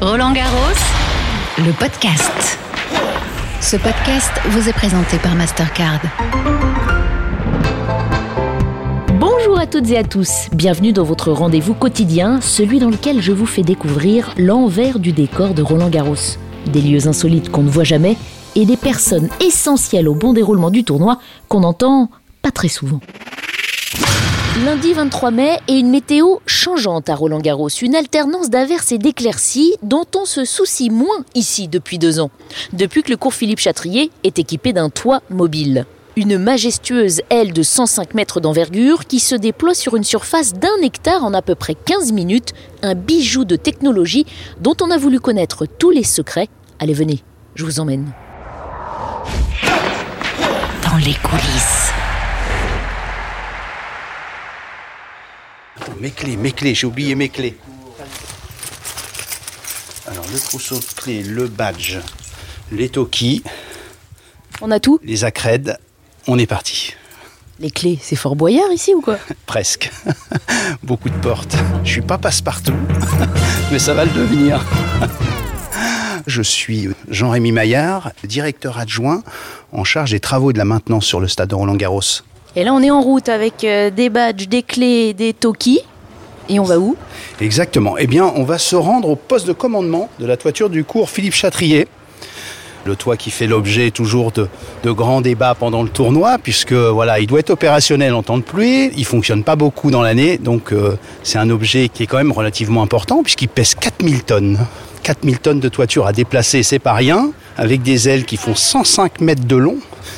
Roland Garros, le podcast. Ce podcast vous est présenté par Mastercard. Bonjour à toutes et à tous, bienvenue dans votre rendez-vous quotidien, celui dans lequel je vous fais découvrir l'envers du décor de Roland Garros. Des lieux insolites qu'on ne voit jamais et des personnes essentielles au bon déroulement du tournoi qu'on entend pas très souvent. Lundi 23 mai et une météo changeante à Roland Garros, une alternance d'averses et d'éclaircies dont on se soucie moins ici depuis deux ans, depuis que le cours Philippe Chatrier est équipé d'un toit mobile. Une majestueuse aile de 105 mètres d'envergure qui se déploie sur une surface d'un hectare en à peu près 15 minutes, un bijou de technologie dont on a voulu connaître tous les secrets. Allez, venez, je vous emmène. Dans les coulisses. Mes clés, mes clés, j'ai oublié mes clés. Alors le trousseau de clés, le badge, les tokis, On a tout les accrèdes, on est parti. Les clés, c'est Fort Boyard ici ou quoi Presque. Beaucoup de portes. Je suis pas passe-partout, mais ça va le devenir. Je suis Jean-Rémy Maillard, directeur adjoint en charge des travaux et de la maintenance sur le stade de Roland-Garros. Et là, on est en route avec euh, des badges, des clés, des tokis. Et on va où? Exactement. Eh bien, on va se rendre au poste de commandement de la toiture du cours Philippe Chatrier. Le toit qui fait l'objet toujours de, grands débats pendant le tournoi, puisque voilà, il doit être opérationnel en temps de pluie. Il fonctionne pas beaucoup dans l'année, donc euh, c'est un objet qui est quand même relativement important, puisqu'il pèse 4000 tonnes. 4000 tonnes de toiture à déplacer, c'est pas rien, avec des ailes qui font 105 mètres de long,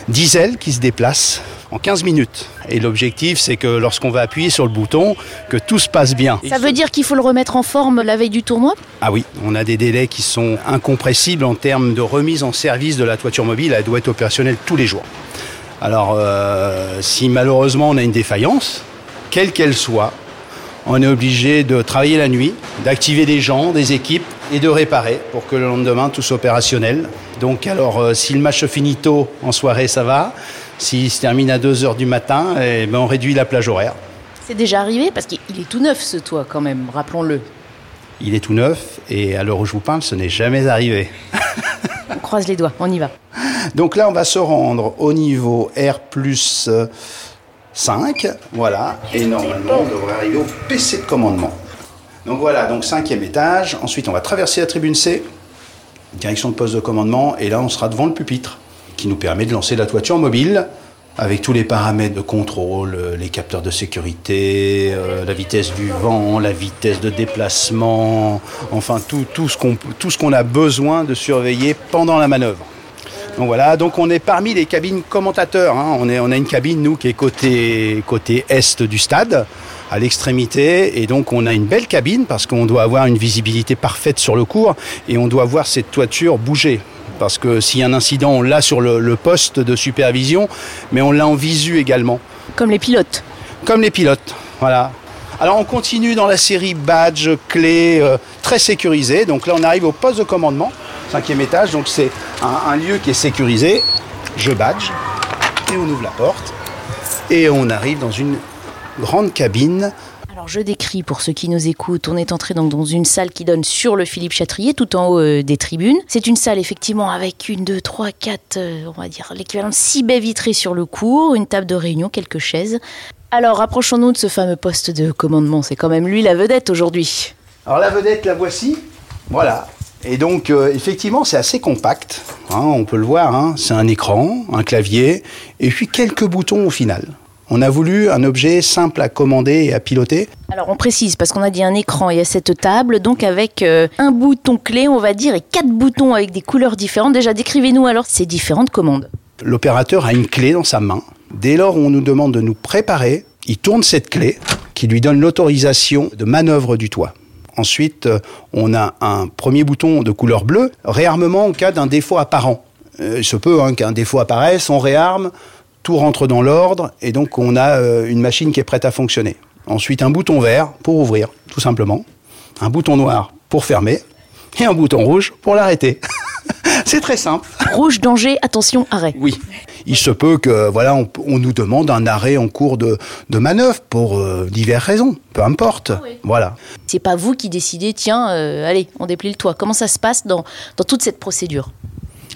10 ailes qui se déplacent en 15 minutes. Et l'objectif, c'est que lorsqu'on va appuyer sur le bouton, que tout se passe bien. Ça veut dire qu'il faut le remettre en forme la veille du tournoi? Ah oui, on a des délais qui sont incompressibles en termes de remise en service de la toiture mobile. Elle doit être opérationnelle tous les jours. Alors, euh, si malheureusement on a une défaillance, quelle qu'elle soit, on est obligé de travailler la nuit, d'activer des gens, des équipes et de réparer pour que le lendemain tout soit opérationnel. Donc, alors, euh, si le match se finit tôt en soirée, ça va. S'il se termine à 2h du matin, eh ben, on réduit la plage horaire. C'est déjà arrivé parce qu'il est tout neuf ce toit quand même, rappelons-le. Il est tout neuf et à l'heure où je vous parle, ce n'est jamais arrivé. On croise les doigts, on y va. Donc là, on va se rendre au niveau R plus euh, 5, voilà, et normalement, on devrait arriver au PC de commandement. Donc voilà, donc cinquième étage. Ensuite, on va traverser la tribune C, direction de poste de commandement, et là, on sera devant le pupitre, qui nous permet de lancer la toiture mobile avec tous les paramètres de contrôle, euh, les capteurs de sécurité, euh, la vitesse du vent, la vitesse de déplacement, enfin tout, tout ce qu'on a besoin de surveiller pendant la manœuvre. Donc voilà, donc on est parmi les cabines commentateurs. hein. On, est, on a une cabine, nous, qui est côté, côté est du stade, à l'extrémité. Et donc on a une belle cabine parce qu'on doit avoir une visibilité parfaite sur le cours et on doit voir cette toiture bouger. Parce que s'il y a un incident, on l'a sur le, le poste de supervision, mais on l'a en visu également. Comme les pilotes. Comme les pilotes, voilà. Alors on continue dans la série badge, clé, euh, très sécurisé. Donc là on arrive au poste de commandement, cinquième étage. Donc c'est un, un lieu qui est sécurisé. Je badge et on ouvre la porte et on arrive dans une grande cabine. Alors je décris pour ceux qui nous écoutent, on est entré dans une salle qui donne sur le Philippe Chatrier, tout en haut euh, des tribunes. C'est une salle effectivement avec une, deux, trois, quatre, euh, on va dire l'équivalent de six baies vitrées sur le cours, une table de réunion, quelques chaises. Alors rapprochons-nous de ce fameux poste de commandement, c'est quand même lui la vedette aujourd'hui. Alors la vedette, la voici. Voilà. Et donc euh, effectivement c'est assez compact. hein, on peut le voir. hein. C'est un écran, un clavier et puis quelques boutons au final. On a voulu un objet simple à commander et à piloter. Alors on précise parce qu'on a dit un écran et à cette table, donc avec euh, un bouton clé on va dire et quatre boutons avec des couleurs différentes. Déjà décrivez-nous alors ces différentes commandes. L'opérateur a une clé dans sa main. Dès lors où on nous demande de nous préparer, il tourne cette clé qui lui donne l'autorisation de manœuvre du toit. Ensuite, euh, on a un premier bouton de couleur bleue, réarmement en cas d'un défaut apparent. Euh, il se peut hein, qu'un défaut apparaisse, on réarme, tout rentre dans l'ordre et donc on a euh, une machine qui est prête à fonctionner. Ensuite, un bouton vert pour ouvrir, tout simplement. Un bouton noir pour fermer et un bouton rouge pour l'arrêter. C'est très simple. Rouge, danger, attention, arrêt. Oui. Il se peut que voilà, on, on nous demande un arrêt en cours de, de manœuvre pour euh, diverses raisons, peu importe. Voilà. C'est pas vous qui décidez, tiens, euh, allez, on déplie le toit. Comment ça se passe dans, dans toute cette procédure?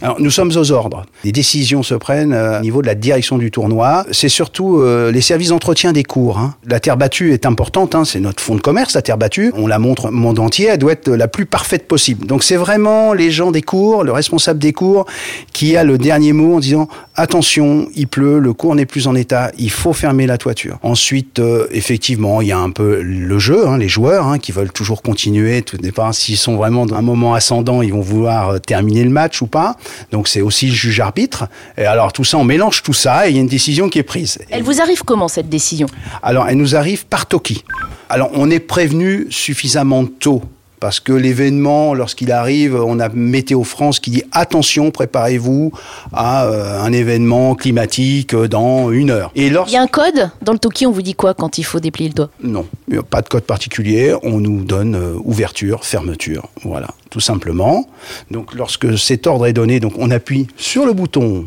Alors, nous sommes aux ordres. Les décisions se prennent euh, au niveau de la direction du tournoi. C'est surtout euh, les services d'entretien des cours. hein. La terre battue est importante. hein. C'est notre fonds de commerce, la terre battue. On la montre au monde entier. Elle doit être la plus parfaite possible. Donc, c'est vraiment les gens des cours, le responsable des cours, qui a le dernier mot en disant attention, il pleut, le cours n'est plus en état, il faut fermer la toiture. Ensuite, euh, effectivement, il y a un peu le jeu, hein, les joueurs hein, qui veulent toujours continuer. Tout dépend s'ils sont vraiment dans un moment ascendant, ils vont vouloir euh, terminer le match ou pas. Donc c'est aussi le juge arbitre. Et alors tout ça, on mélange tout ça et il y a une décision qui est prise. Elle vous arrive comment cette décision? Alors elle nous arrive par Toki. Alors on est prévenu suffisamment tôt. Parce que l'événement, lorsqu'il arrive, on a Météo France qui dit attention, préparez-vous à euh, un événement climatique euh, dans une heure. Et Il y a un code Dans le Toki, on vous dit quoi quand il faut déplier le toit non, il a pas de code particulier. On nous donne euh, ouverture, fermeture. Voilà, tout simplement. Donc, lorsque cet ordre est donné, donc on appuie sur le bouton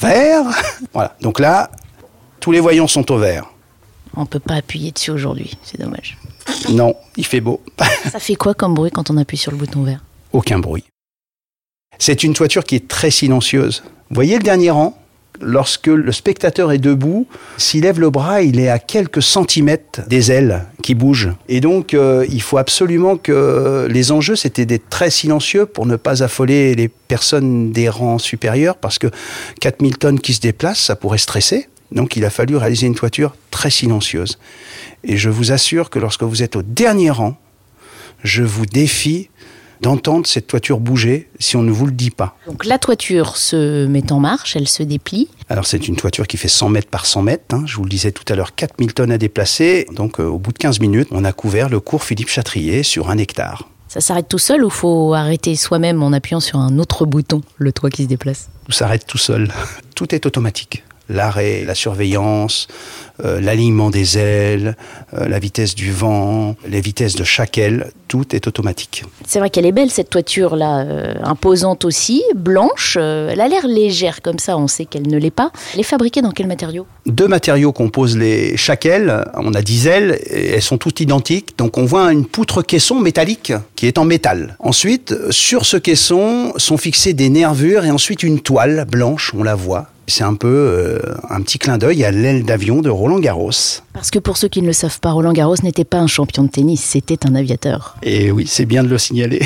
vert. voilà. Donc là, tous les voyants sont au vert. On peut pas appuyer dessus aujourd'hui, c'est dommage. Non, il fait beau. Ça fait quoi comme bruit quand on appuie sur le bouton vert? Aucun bruit. C'est une toiture qui est très silencieuse. Vous voyez le dernier rang? Lorsque le spectateur est debout, s'il lève le bras, il est à quelques centimètres des ailes qui bougent. Et donc, euh, il faut absolument que les enjeux, c'était d'être très silencieux pour ne pas affoler les personnes des rangs supérieurs, parce que 4000 tonnes qui se déplacent, ça pourrait stresser. Donc, il a fallu réaliser une toiture très silencieuse. Et je vous assure que lorsque vous êtes au dernier rang, je vous défie d'entendre cette toiture bouger si on ne vous le dit pas. Donc la toiture se met en marche, elle se déplie. Alors c'est une toiture qui fait 100 mètres par 100 mètres, hein. je vous le disais tout à l'heure, 4000 tonnes à déplacer. Donc euh, au bout de 15 minutes, on a couvert le cours Philippe Chatrier sur un hectare. Ça s'arrête tout seul ou faut arrêter soi-même en appuyant sur un autre bouton, le toit qui se déplace? Tout s'arrête tout seul. Tout est automatique. L'arrêt, la surveillance, euh, l'alignement des ailes, euh, la vitesse du vent, les vitesses de chaque aile, tout est automatique. C'est vrai qu'elle est belle cette toiture là, euh, imposante aussi, blanche. elle a l'air légère comme ça, on sait qu'elle ne l'est pas. Elle est fabriquée dans quel matériau? Deux matériaux composent les, chaque aile. On a 10 ailes et elles sont toutes identiques. Donc on voit une poutre caisson métallique qui est en métal. Ensuite, sur ce caisson sont fixées des nervures et ensuite une toile blanche, on la voit. C'est un peu euh, un petit clin d'œil à l'aile d'avion de Roland Garros. Parce que pour ceux qui ne le savent pas, Roland Garros n'était pas un champion de tennis, c'était un aviateur. Et oui, c'est bien de le signaler.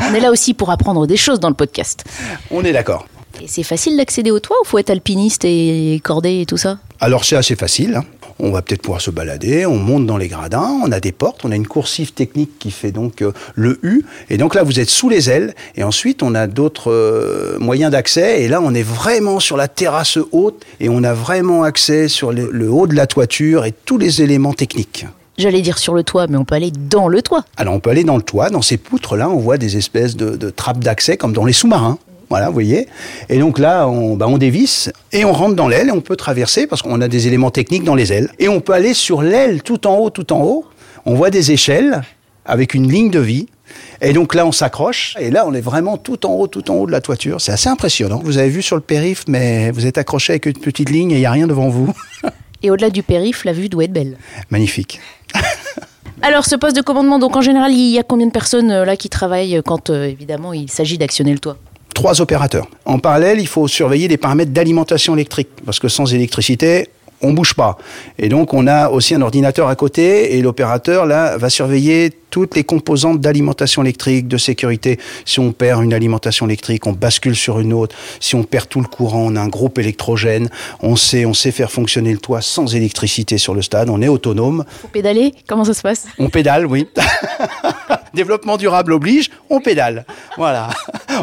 On est là aussi pour apprendre des choses dans le podcast. on est d'accord. Et c'est facile d'accéder au toit ou faut être alpiniste et cordé et tout ça? Alors c'est assez facile. hein. On va peut-être pouvoir se balader, on monte dans les gradins, on a des portes, on a une coursive technique qui fait donc euh, le U. Et donc là, vous êtes sous les ailes. Et ensuite, on a d'autres euh, moyens d'accès. Et là, on est vraiment sur la terrasse haute. Et on a vraiment accès sur le, le haut de la toiture et tous les éléments techniques. J'allais dire sur le toit, mais on peut aller dans le toit. Alors on peut aller dans le toit, dans ces poutres-là, on voit des espèces de, de trappes d'accès comme dans les sous-marins. Voilà, vous voyez. Et donc là, on, bah, on dévisse et on rentre dans l'aile et on peut traverser parce qu'on a des éléments techniques dans les ailes. Et on peut aller sur l'aile tout en haut, tout en haut. On voit des échelles avec une ligne de vie. Et donc là, on s'accroche. Et là, on est vraiment tout en haut, tout en haut de la toiture. C'est assez impressionnant. Vous avez vu sur le périph', mais vous êtes accroché avec une petite ligne et il n'y a rien devant vous. Et au-delà du périph', la vue doit être belle. Magnifique. Alors, ce poste de commandement, donc en général, il y a combien de personnes euh, là qui travaillent quand, euh, évidemment, il s'agit d'actionner le toit? Trois opérateurs. En parallèle, il faut surveiller les paramètres d'alimentation électrique, parce que sans électricité, on bouge pas. Et donc, on a aussi un ordinateur à côté, et l'opérateur, là, va surveiller toutes les composantes d'alimentation électrique, de sécurité. Si on perd une alimentation électrique, on bascule sur une autre. Si on perd tout le courant, on a un groupe électrogène. On sait, on sait faire fonctionner le toit sans électricité sur le stade. On est autonome. Faut pédaler Comment ça se passe? On pédale, oui. Développement durable oblige, on pédale. Voilà.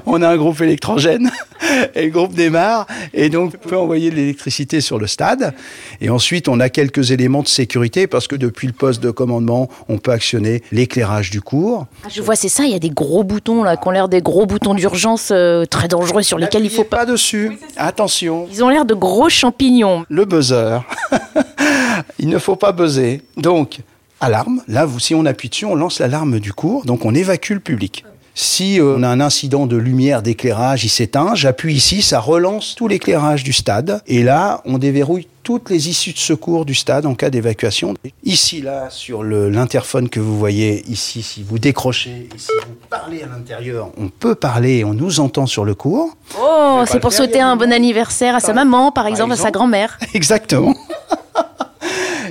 On a un groupe électrogène et le groupe démarre et donc on peut envoyer de l'électricité sur le stade. Et ensuite, on a quelques éléments de sécurité parce que depuis le poste de commandement, on peut actionner l'éclairage du cours. Ah, Je vois, c'est ça, il y a des gros boutons là, qui ont l'air des gros boutons d'urgence euh, très dangereux sur lesquels il faut pas. pas dessus. Attention, Ils ont l'air de gros champignons. le buzzer. Il ne faut pas buzzer. Donc, alarme. Là, vous, si on appuie dessus, on lance l'alarme du cours. Donc, on évacue le public. Si euh, on a un incident de lumière, d'éclairage, il s'éteint, j'appuie ici, ça relance tout l'éclairage du stade. Et là, on déverrouille toutes les issues de secours du stade en cas d'évacuation. Ici, là, sur l'interphone que vous voyez ici, si vous décrochez, si vous parlez à l'intérieur, on peut parler, on nous entend sur le cours. Oh, c'est pour faire, souhaiter un bon anniversaire à sa maman, par exemple, à sa grand-mère. Exactement.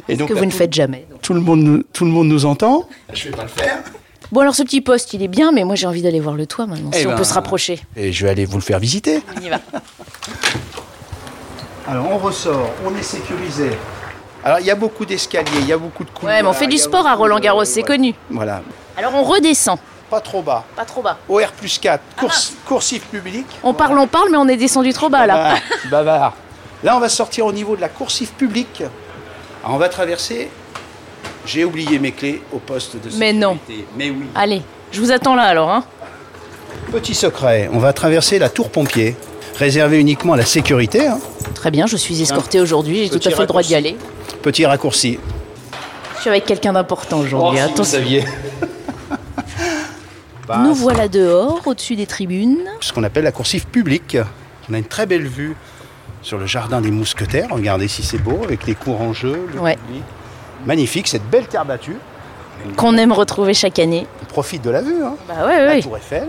Et Ce que là, vous ne tout- faites jamais. Tout le monde, nous- tout le monde nous entend. Je vais pas le faire. Bon, alors ce petit poste, il est bien, mais moi j'ai envie d'aller voir le toit maintenant, si Eh on ben, peut se rapprocher. Et je vais aller vous le faire visiter. On y va. Alors on ressort, on est sécurisé. Alors il y a beaucoup d'escaliers, il y a beaucoup de couloirs. Ouais, mais on fait du sport à Roland de- Garros, c'est voilà. connu. Voilà, Alors on redescend, pas trop bas. pas trop bas. OR plus 4, course, coursif public. On parle, on parle, mais on est descendu trop bas là. Ah, bavard. Là on va sortir au niveau de la coursif public. Alors, on va traverser. J'ai oublié mes clés au poste de sécurité. Mais non. Mais oui. Allez, je vous attends là alors. Hein. Petit secret, on va traverser la tour pompier, réservée uniquement à la sécurité. hein. Très bien, je suis escortée aujourd'hui, j'ai tout Petit à fait le droit d'y aller. Petit raccourci. Je suis avec quelqu'un d'important aujourd'hui. Oh, si vous Attention. saviez. Bah, Nous voilà dehors, au-dessus des tribunes. ce qu'on appelle la coursive publique. On a une très belle vue sur le jardin des mousquetaires. Regardez si c'est beau, avec les cours en jeu, le Ouais. public. Magnifique, cette belle terre battue. Qu'on aime retrouver chaque année. On profite de la vue. hein. Bah ouais, La ouais. tour Eiffel.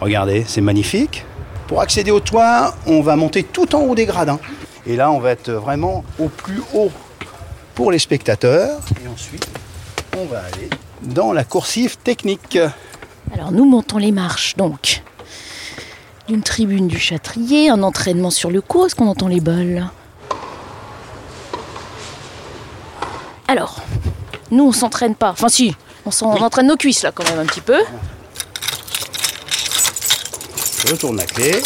Regardez, c'est magnifique. Pour accéder au toit, on va monter tout en haut des gradins. Et là, on va être vraiment au plus haut pour les spectateurs. Et ensuite, on va aller dans la coursive technique. Alors nous montons les marches donc d'une tribune du Châtrier, un entraînement sur le cours. Est-ce qu'on entend les balles Alors, nous on s'entraîne pas. Enfin si, on, s'en- on entraîne nos cuisses là quand même un petit peu. Je retourne la clé.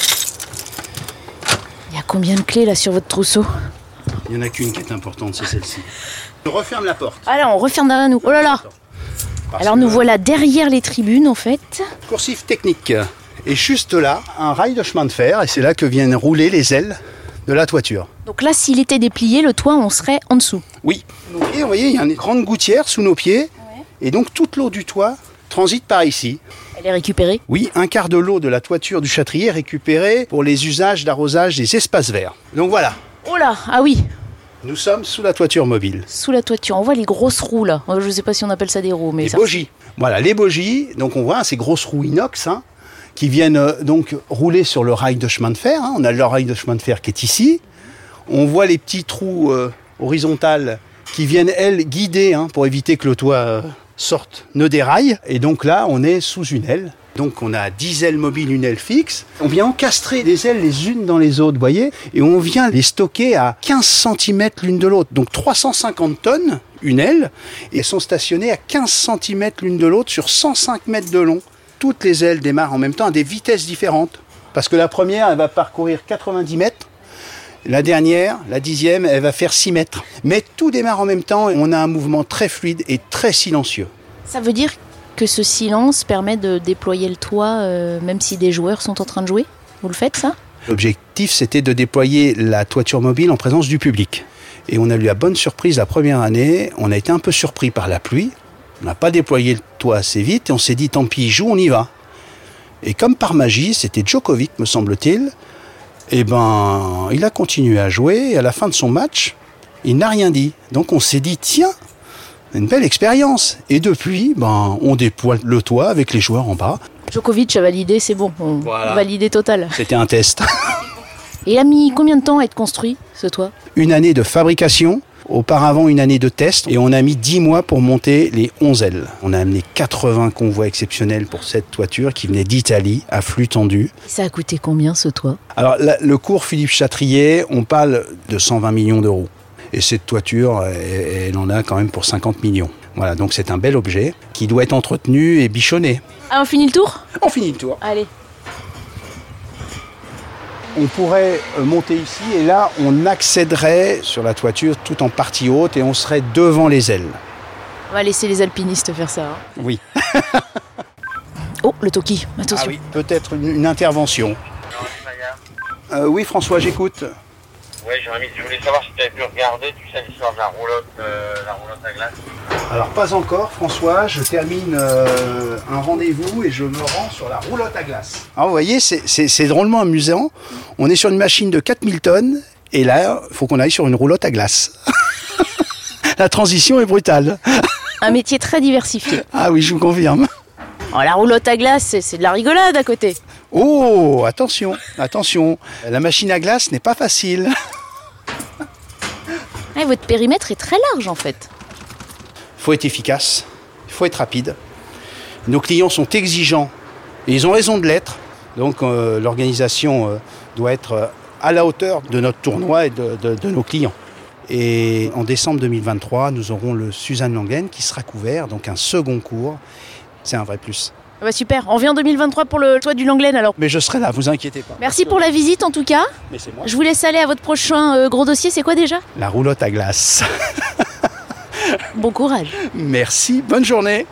Il y a combien de clés là sur votre trousseau Il n'y en a qu'une qui est importante, c'est celle-ci. Je referme la porte. Alors on referme derrière nous. Oh là là Parce Alors nous voilà derrière les tribunes en fait. Coursive technique. Et juste là, un rail de chemin de fer, et c'est là que viennent rouler les ailes de la toiture. Donc là s'il était déplié, le toit on serait en dessous. Oui. Et vous voyez, il y a une grande gouttière sous nos pieds, et donc toute l'eau du toit transite par ici. Elle est récupérée. Oui, un quart de l'eau de la toiture du châtrier est récupérée pour les usages d'arrosage des espaces verts. Donc voilà, Oh là Ah oui nous sommes sous la toiture mobile. Sous la toiture, on voit les grosses roues là. Euh, Je sais pas si on appelle ça des roues, mais Les ça- bogies. Voilà, les bogies, donc on voit ces grosses roues inox hein, qui viennent euh, donc rouler sur le rail de chemin de fer. hein. On a le rail de chemin de fer qui est ici. On voit les petits trous euh, horizontales qui viennent, elles, guider hein, pour éviter que le toit euh, sorte, ne déraille. Et donc là, on est sous une aile. Donc on a 10 ailes mobiles, une aile fixe. On vient encastrer les ailes les unes dans les autres, vous voyez, et on vient les stocker à 15 cm l'une de l'autre. Donc 350 tonnes, une aile, et elles sont stationnées à 15 cm l'une de l'autre sur 105 mètres de long. Toutes les ailes démarrent en même temps à des vitesses différentes. Parce que la première, elle va parcourir 90 mètres. La dernière, la dixième, elle va faire 6 mètres. Mais tout démarre en même temps et on a un mouvement très fluide et très silencieux. Ça veut dire que ce silence permet de déployer le toit euh, même si des joueurs sont en train de jouer? Vous le faites ça? L'objectif, c'était de déployer la toiture mobile en présence du public. Et on a eu la bonne surprise la première année. On a été un peu surpris par la pluie. On n'a pas déployé le toit assez vite et on s'est dit tant pis, il joue, on y va. Et comme par magie, c'était Djokovic, me semble-t-il. Et ben, il a continué à jouer et à la fin de son match, il n'a rien dit. Donc on s'est dit tiens, une belle expérience. Et depuis, ben, on déploie le toit avec les joueurs en bas. Djokovic a validé, c'est bon, on Voilà. validé total. C'était un test. Et il a mis combien de temps à être construit ce toit? Une année de fabrication, auparavant une année de test, et on a mis 10 mois pour monter les 11 ailes. On a amené 80 convois exceptionnels pour cette toiture qui venait d'Italie, à flux tendu. Ça a coûté combien ce toit? Alors le cours Philippe Chatrier, on parle de 120 millions d'euros. Et cette toiture, elle, elle en a quand même pour 50 millions. Voilà, donc c'est un bel objet qui doit être entretenu et bichonné. Ah on finit le tour? On finit le tour. Allez. On pourrait euh, monter ici et là, on accéderait sur la toiture tout en partie haute et on serait devant les ailes. On va laisser les alpinistes faire ça. hein. Oui. Oh, le Toki, attention. Ah oui, peut-être une, une intervention. Euh, oui, François, j'écoute. Ouais, Jérémy, je voulais savoir si tu avais pu regarder, tu sais, l'histoire de la roulotte, euh, la roulotte à glace. Alors pas encore François, je termine euh, un rendez-vous et je me rends sur la roulotte à glace. Alors vous voyez, c'est- drôlement amusant. On est sur une machine de 4000 tonnes et là, il faut qu'on aille sur une roulotte à glace. la transition est brutale. Un métier très diversifié. Ah oui, je vous confirme. Oh, la roulotte à glace, c'est de la rigolade à côté. Oh, attention, attention. La machine à glace n'est pas facile. Ouais, votre périmètre est très large en fait. Il faut être efficace, il faut être rapide. Nos clients sont exigeants et ils ont raison de l'être. Donc euh, l'organisation euh, doit être euh, à la hauteur de notre tournoi et de, de- de nos clients. Et en décembre 2023, nous aurons le Suzanne Langen qui sera couvert, donc un second cours. C'est un vrai plus. Ah Bah super, on vient en 2023 pour le toit du Langlaine alors. Mais je serai là, vous inquiétez pas. Merci pour la visite en tout cas. Mais c'est moi. Je vous laisse aller à votre prochain euh, gros dossier, c'est quoi déjà? La roulotte à glace. Bon courage. Merci, bonne journée.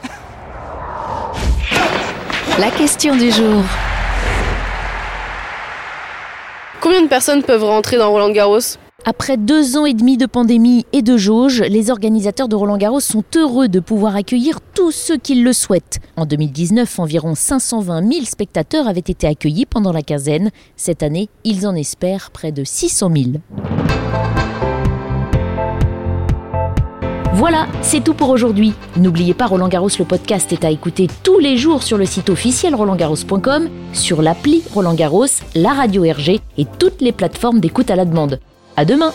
La question du jour. Combien de personnes peuvent rentrer dans Roland Garros Après deux ans et demi de pandémie et de jauge, les organisateurs de Roland Garros sont heureux de pouvoir accueillir tous ceux qui le souhaitent. En 2019, environ 520 000 spectateurs avaient été accueillis pendant la quinzaine. Cette année, ils en espèrent près de 600 000. Voilà, c'est tout pour aujourd'hui. N'oubliez pas Roland Garros, le podcast est à écouter tous les jours sur le site officiel rolandgarros.com, sur l'appli Roland Garros, la radio RG et toutes les plateformes d'écoute à la demande. À demain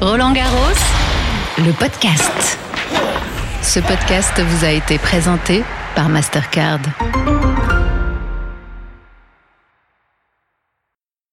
Roland Garros, le podcast. Ce podcast vous a été présenté par Mastercard.